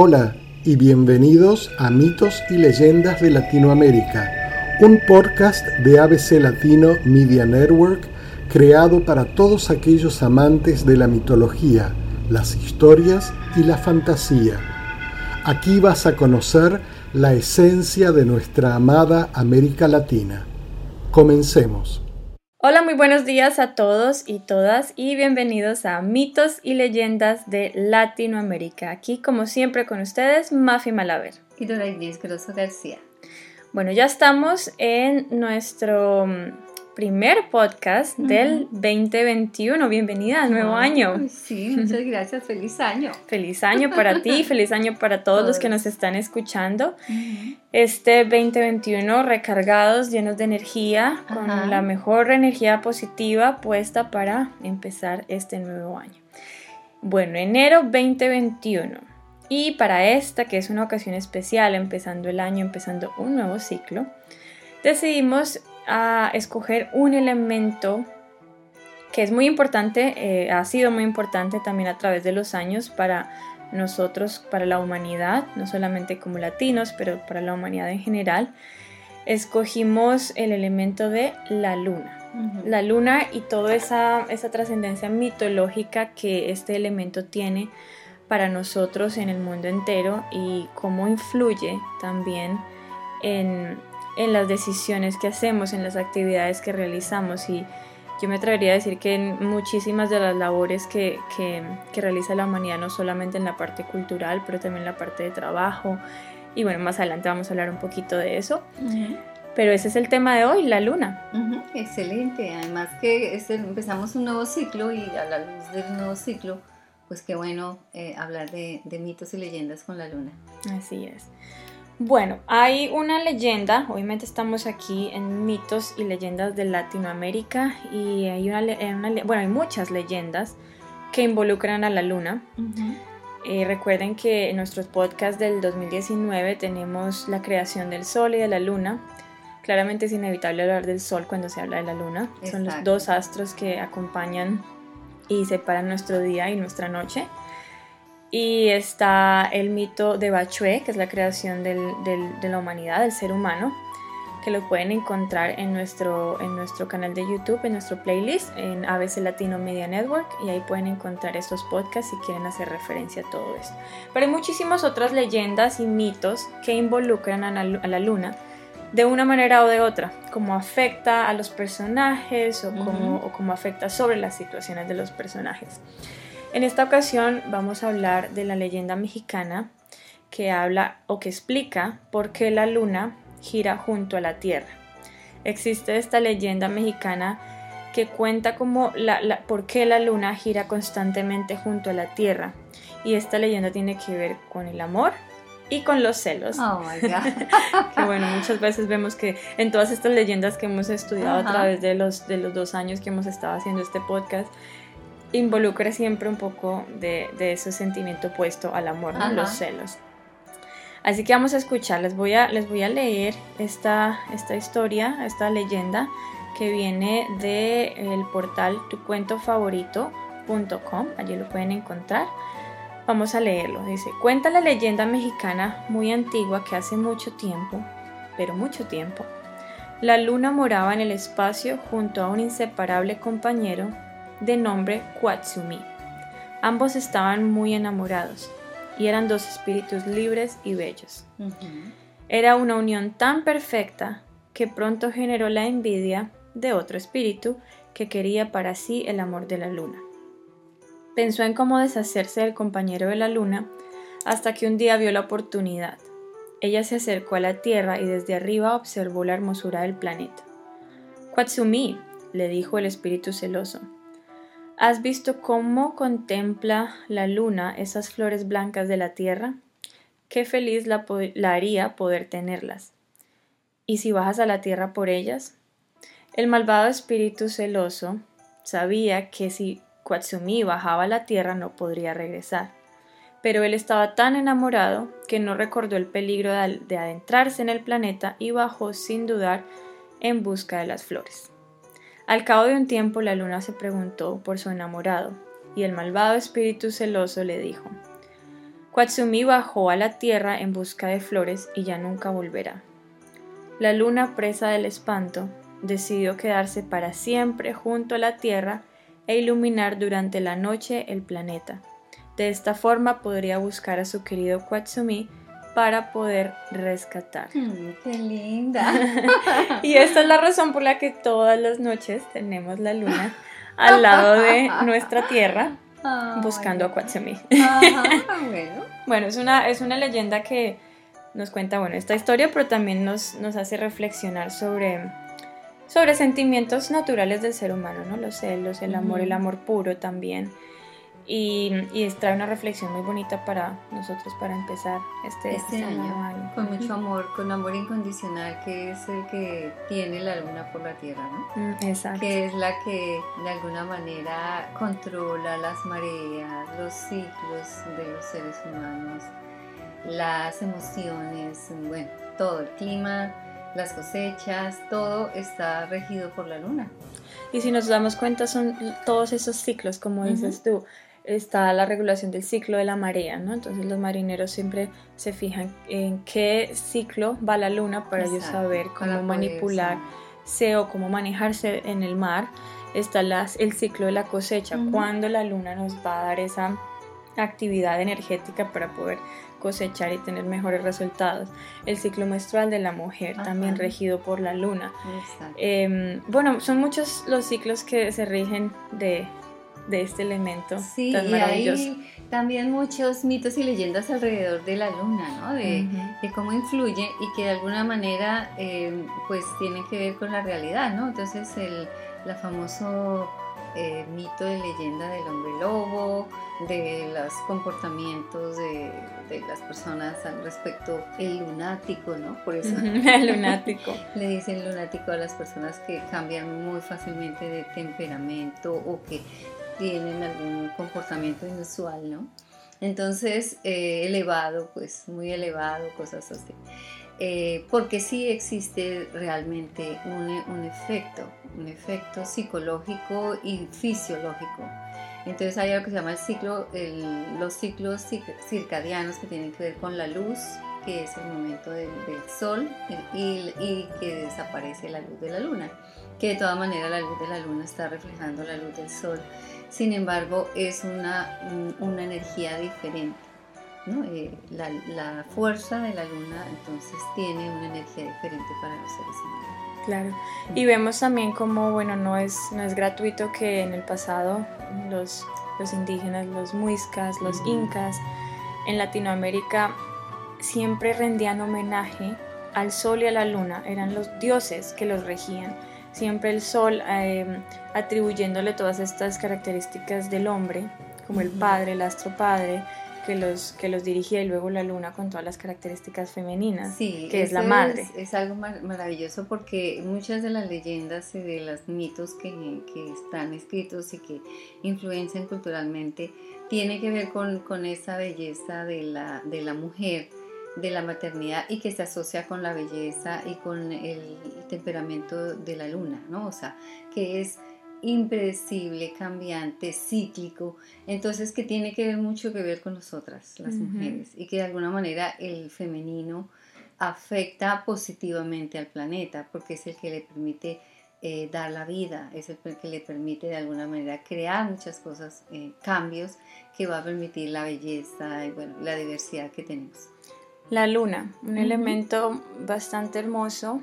Hola y bienvenidos a Mitos y Leyendas de Latinoamérica, un podcast de ABC Latino Media Network creado para todos aquellos amantes de la mitología, las historias y la fantasía. Aquí vas a conocer la esencia de nuestra amada América Latina. Comencemos. Hola, muy buenos días a todos y todas y bienvenidos a Mitos y Leyendas de Latinoamérica. Aquí, como siempre, con ustedes, Mafi Malaver. Y Dora Inés Grosso García. Bueno, ya estamos en nuestro primer podcast del 2021. Bienvenida al nuevo año. Sí, muchas gracias. Feliz año. Feliz año para ti, feliz año para todos, los que nos están escuchando. Este 2021 recargados, llenos de energía, con la mejor energía positiva puesta para empezar este nuevo año. Bueno, enero 2021. Y para esta, que es una ocasión especial, empezando el año, empezando un nuevo ciclo, decidimos a escoger un elemento que es muy importante, eh, ha sido muy importante también a través de los años para nosotros, para la humanidad, no solamente como latinos, pero para la humanidad en general. Escogimos el elemento de la luna. La luna y toda esa, esa trascendencia mitológica que este elemento tiene para nosotros en el mundo entero y cómo influye también en, en las decisiones que hacemos, en las actividades que realizamos y yo me atrevería a decir que en muchísimas de las labores que, que, realiza la humanidad, no solamente en la parte cultural, pero también en la parte de trabajo, y bueno, más adelante vamos a hablar un poquito de eso. Pero ese es el tema de hoy, la luna. Excelente, además que empezamos un nuevo ciclo y a la luz del nuevo ciclo, pues qué bueno eh, hablar de, de mitos y leyendas con la luna. Así es. Bueno, hay una leyenda, obviamente estamos aquí en mitos y leyendas de Latinoamérica y hay una, bueno, hay muchas leyendas que involucran a la luna. Eh, recuerden que en nuestros podcasts del 2019 tenemos la creación del sol y de la luna. Claramente es inevitable hablar del sol cuando se habla de la luna. Son los dos astros que acompañan y separan nuestro día y nuestra noche. Y está el mito de Bachue, que es la creación del, de la humanidad, del ser humano, que lo pueden encontrar en nuestro, en nuestro canal de YouTube, en nuestro playlist, en ABC Latino Media Network, y ahí pueden encontrar estos podcasts si quieren hacer referencia a todo esto. Pero hay muchísimas otras leyendas y mitos que involucran a la, a la luna de una manera o de otra, como afecta a los personajes o, como, o como afecta sobre las situaciones de los personajes. En esta ocasión vamos a hablar de la leyenda mexicana que habla o que explica por qué la luna gira junto a la Tierra. Existe esta leyenda mexicana que cuenta como la, por qué la luna gira constantemente junto a la Tierra. Y esta leyenda tiene que ver con el amor y con los celos. Oh my God. que bueno, muchas veces vemos que en todas estas leyendas que hemos estudiado a través de los, de los dos años que hemos estado haciendo este podcast, involucra siempre un poco de, ese sentimiento opuesto al amor, los celos. Así que vamos a escuchar, les voy a, les voy a leer esta, esta historia, esta leyenda que viene del el portal tucuentofavorito.com, allí lo pueden encontrar. Vamos a leerlo, dice, cuenta la leyenda mexicana muy antigua que hace mucho tiempo, pero mucho tiempo, la luna moraba en el espacio junto a un inseparable compañero de nombre Quatsumi. Ambos estaban muy enamorados y eran dos espíritus libres y bellos. Era una unión tan perfecta que pronto generó la envidia de otro espíritu que quería para sí el amor de la luna. Pensó en cómo deshacerse del compañero de la luna hasta que un día vio la oportunidad. Ella se acercó a la Tierra y desde arriba observó la hermosura del planeta. Quatsumi, le dijo el espíritu celoso, ¿Has visto cómo contempla la luna esas flores blancas de la tierra? Qué feliz la, haría poder tenerlas. ¿Y si bajas a la tierra por ellas? El malvado espíritu celoso sabía que si Quatsumi bajaba a la tierra no podría regresar, pero él estaba tan enamorado que no recordó el peligro de adentrarse en el planeta y bajó sin dudar en busca de las flores. Al cabo de un tiempo la luna se preguntó por su enamorado, y el malvado espíritu celoso le dijo, Quatsumi bajó a la tierra en busca de flores y ya nunca volverá. La luna, presa del espanto, decidió quedarse para siempre junto a la tierra e iluminar durante la noche el planeta. De esta forma podría buscar a su querido Quatsumi para poder rescatar. Mm, ¡Qué linda! y esta es la razón por la que todas las noches tenemos la luna al lado de nuestra tierra buscando a Quatsumi. bueno. bueno, es una, es una leyenda que nos cuenta bueno, esta historia, pero también nos, nos hace reflexionar sobre, sobre sentimientos naturales del ser humano, ¿no? Los celos, el amor, el amor puro también. Y, y trae una reflexión muy bonita para nosotros para empezar este, este, este año, Con mucho amor, con amor incondicional, que es el que tiene la luna por la tierra, ¿no? Mm, exacto. Que es la que de alguna manera controla las mareas, los ciclos de los seres humanos, las emociones, bueno, todo, el clima, las cosechas, todo está regido por la luna. Y si nos damos cuenta, son todos esos ciclos, como dices tú está la regulación del ciclo de la marea, ¿no? Entonces los marineros siempre se fijan en qué ciclo va la luna para ellos saber cómo manipularse o cómo manejarse en el mar. Está el ciclo de la cosecha, cuando la luna nos va a dar esa actividad energética para poder cosechar y tener mejores resultados. El ciclo menstrual de la mujer, también regido por la luna. Eh, bueno, son muchos los ciclos que se rigen de, de este elemento sí, y hay también muchos mitos y leyendas alrededor de la luna, ¿no? De, cómo influye y que de alguna manera eh, pues tiene que ver con la realidad, ¿no? Entonces el la famoso eh, mito de leyenda del hombre lobo, de los comportamientos de, de, las personas al respecto, el lunático, ¿no? Por eso el lunático. le dicen lunático a las personas que cambian muy fácilmente de temperamento o que tienen algún comportamiento inusual, ¿no? Entonces, eh, elevado, pues muy elevado, cosas así. Eh, porque sí existe realmente un, efecto, un efecto psicológico y fisiológico. Entonces hay algo que se llama los ciclos circadianos que tienen que ver con la luz, que es el momento del, sol y, que desaparece la luz de la luna, que de todas maneras la luz de la luna está reflejando la luz del sol sin embargo es una energía diferente. ¿No? Eh, la, la, fuerza de la luna entonces tiene una energía diferente para los seres humanos. Claro, y vemos también como, bueno, no es, no es gratuito que en el pasado los, los indígenas, los muiscas, los incas, en Latinoamérica siempre rendían homenaje al sol y a la luna, eran los dioses que los regían. Siempre el sol em, atribuyéndole todas estas características del hombre, como el padre, el astro padre, que los, que los dirigía y luego la luna con todas las características femeninas, que es la madre. Es, algo maravilloso porque muchas de las leyendas y de los mitos que, que están escritos y que influencian culturalmente tiene que ver con, con esa belleza de la, de la mujer de la maternidad y que se asocia con la belleza y con el temperamento de la luna, ¿no? O sea, que es impredecible, cambiante, cíclico, entonces que tiene que ver mucho que ver con nosotras, las mujeres, y que de alguna manera el femenino afecta positivamente al planeta, porque es el que le permite eh, dar la vida, es el que le permite de alguna manera crear muchas cosas, eh, cambios que va a permitir la belleza y bueno, la diversidad que tenemos. La luna, un elemento bastante hermoso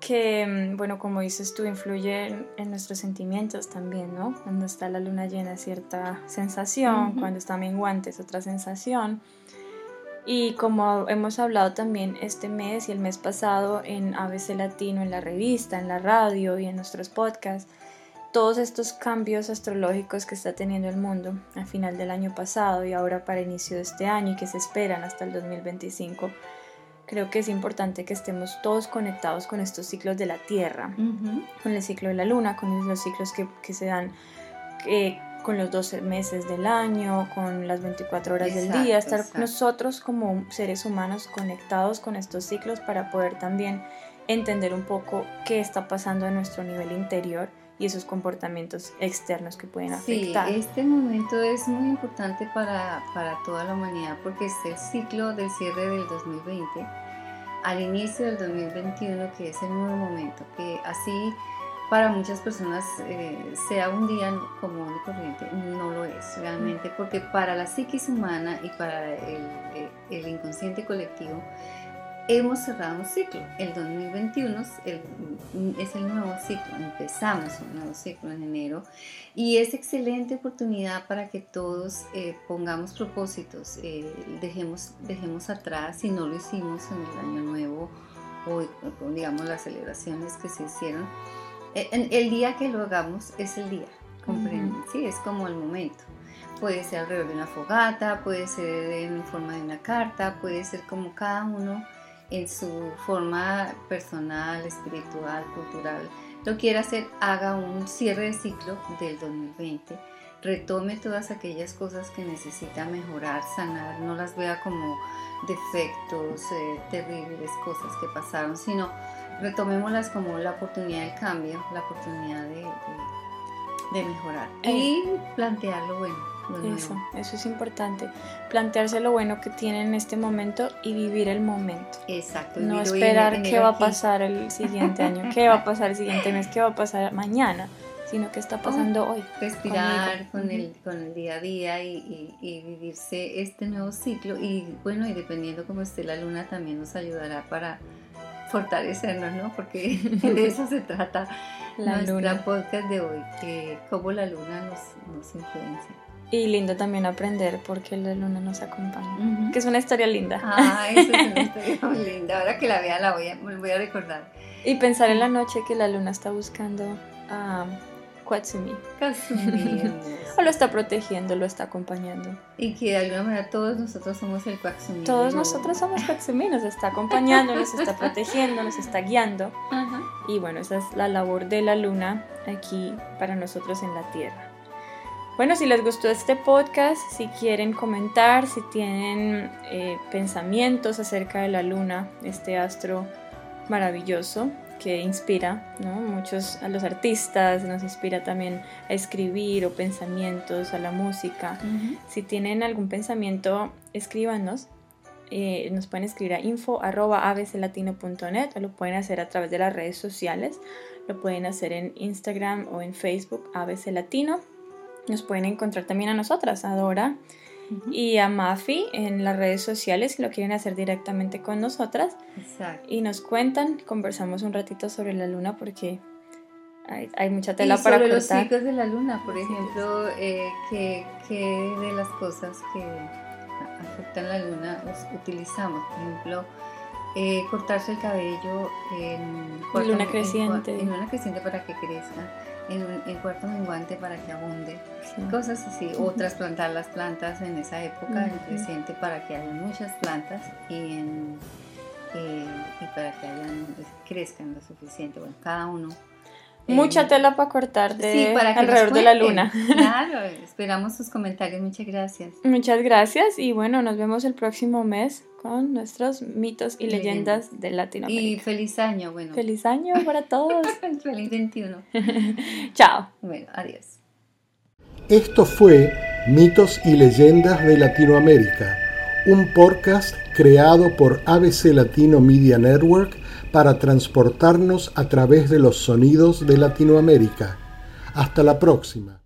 que, mm, bueno, como dices tú, influye en, nuestros sentimientos también, ¿no? Cuando está la luna llena cierta sensación, cuando está menguante es otra sensación. Y como hemos hablado también este mes y el mes pasado en ABC Latino, en la revista, en la radio y en nuestros podcasts, todos estos cambios astrológicos que está teniendo el mundo al final del año pasado y ahora para inicio de este año y que se esperan hasta el 2025, creo que es importante que estemos todos conectados con estos ciclos de la Tierra, con el ciclo de la Luna, con los ciclos que, que se dan eh, con los 12 meses del año, con las 24 horas del día, estar nosotros como seres humanos conectados con estos ciclos para poder también entender un poco qué está pasando en nuestro nivel interior y esos comportamientos externos que pueden afectar. Sí, este momento es muy importante para, para toda la humanidad porque es el ciclo del cierre del 2020 al inicio del 2021, que es el nuevo momento, que así para muchas personas eh, sea un día común y corriente, no lo es realmente, porque para la psiquis humana y para el, el inconsciente colectivo, hemos cerrado un ciclo. El 2021 es el nuevo ciclo, empezamos un nuevo ciclo en enero y es excelente oportunidad para que todos eh, pongamos propósitos, eh, dejemos, dejemos atrás si no lo hicimos en el año nuevo o, digamos las celebraciones que se hicieron. Eh, el, día que lo hagamos es el día, comprenden, sí, es como el momento. Puede ser alrededor de una fogata, puede ser en forma de una carta, puede ser como cada uno en su forma personal, espiritual, cultural, lo quiera hacer, haga un cierre de ciclo del 2020, retome todas aquellas cosas que necesita mejorar, sanar, no las vea como defectos, eh, terribles, cosas que pasaron, sino retomémoslas como la oportunidad del cambio, la oportunidad de, de, mejorar eh. y plantear lo eso, eso es importante. Plantearse lo bueno que tiene en este momento y vivir el momento. Exacto. No esperar qué va a pasar el siguiente año, qué va a pasar el siguiente mes, qué va a pasar mañana, sino qué está pasando hoy. Respirar con el, con el día a día y, y, vivirse este nuevo ciclo. Y bueno, y dependiendo cómo esté la luna, también nos ayudará para fortalecernos, ¿no? Porque de eso se trata la nuestra luna. podcast de hoy, que cómo la luna nos, nos influencia. Y lindo también aprender porque la luna nos acompaña, que es una historia linda. Ah, esa es una historia muy linda. Ahora que la vea la voy a, voy a recordar. Y pensar en la noche que la luna está buscando a Katsumi. Katsumi. o lo está protegiendo, lo está acompañando. Y que de alguna manera todos nosotros somos el Katsumi. Todos nosotros somos Katsumi, nos está acompañando, nos está protegiendo, nos está guiando. Y bueno, esa es la labor de la luna aquí para nosotros en la Tierra. Bueno, si les gustó este podcast, si quieren comentar, si tienen eh, pensamientos acerca de la luna, este astro maravilloso que inspira ¿no? muchos a los artistas, nos inspira también a escribir o pensamientos, a la música. Si tienen algún pensamiento, escríbanos. Eh, nos pueden escribir a info.abclatino.net o lo pueden hacer a través de las redes sociales. Lo pueden hacer en Instagram o en Facebook, ABC Latino nos pueden encontrar también a nosotras, a Dora y a Mafi en las redes sociales si lo quieren hacer directamente con nosotras. Y nos cuentan, conversamos un ratito sobre la luna porque hay, mucha tela y para sobre los ciclos de la luna, por ejemplo, eh, que, de las cosas que afectan la luna utilizamos. Por ejemplo, eh, cortarse el cabello en, luna creciente. En, luna creciente para que crezca en, en cuarto menguante para que abunde, cosas así, o trasplantar las plantas en esa época, en creciente, para que haya muchas plantas y, en, eh, y para que hayan, crezcan lo suficiente, bueno, cada uno. Mucha eh, tela para cortar de alrededor de la luna. Claro, esperamos sus comentarios, muchas gracias. Muchas gracias y bueno, nos vemos el próximo mes con nuestros mitos y leyendas de Latinoamérica. Y feliz año, bueno. Feliz año para todos. feliz 21. Chao. Bueno, adiós. Esto fue Mitos y Leyendas de Latinoamérica, un podcast creado por ABC Latino Media Network para transportarnos a través de los sonidos de Latinoamérica. Hasta la próxima.